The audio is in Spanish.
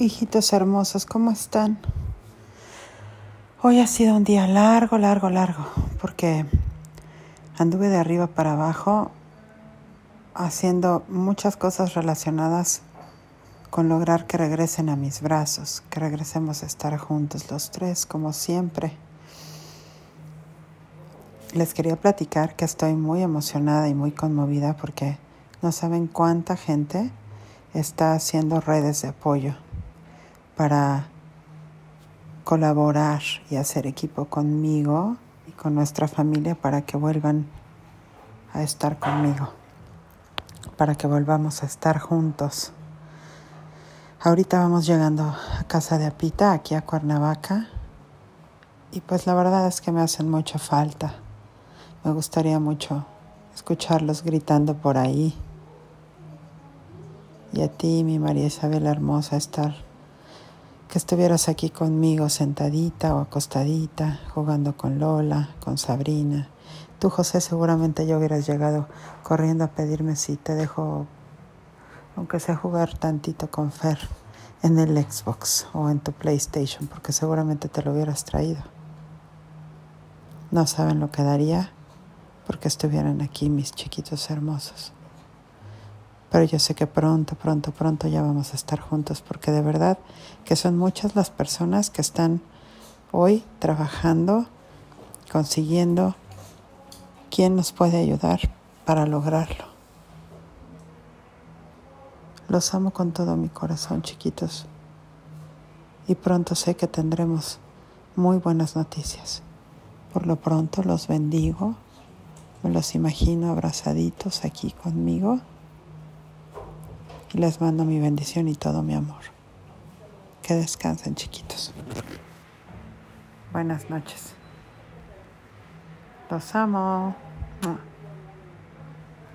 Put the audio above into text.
Hijitos hermosos, ¿cómo están? Hoy ha sido un día largo, largo, largo, porque anduve de arriba para abajo haciendo muchas cosas relacionadas con lograr que regresen a mis brazos, que regresemos a estar juntos los tres, como siempre. Les quería platicar que estoy muy emocionada y muy conmovida porque no saben cuánta gente está haciendo redes de apoyo para colaborar y hacer equipo conmigo y con nuestra familia para que vuelvan a estar conmigo, para que volvamos a estar juntos. Ahorita vamos llegando a casa de Apita, aquí a Cuernavaca, y pues la verdad es que me hacen mucha falta. Me gustaría mucho escucharlos gritando por ahí. Y a ti, mi María Isabel hermosa, estar que estuvieras aquí conmigo sentadita o acostadita, jugando con Lola, con Sabrina. Tú, José, seguramente ya hubieras llegado corriendo a pedirme si te dejo, aunque sea jugar tantito con Fer en el Xbox o en tu PlayStation, porque seguramente te lo hubieras traído. No saben lo que daría porque estuvieran aquí mis chiquitos hermosos. Pero yo sé que pronto, pronto, pronto ya vamos a estar juntos porque de verdad que son muchas las personas que están hoy trabajando, consiguiendo quién nos puede ayudar para lograrlo. Los amo con todo mi corazón, chiquitos. Y pronto sé que tendremos muy buenas noticias. Por lo pronto los bendigo, me los imagino abrazaditos aquí conmigo y les mando mi bendición y todo mi amor. Que descansen chiquitos. Buenas noches. Los amo.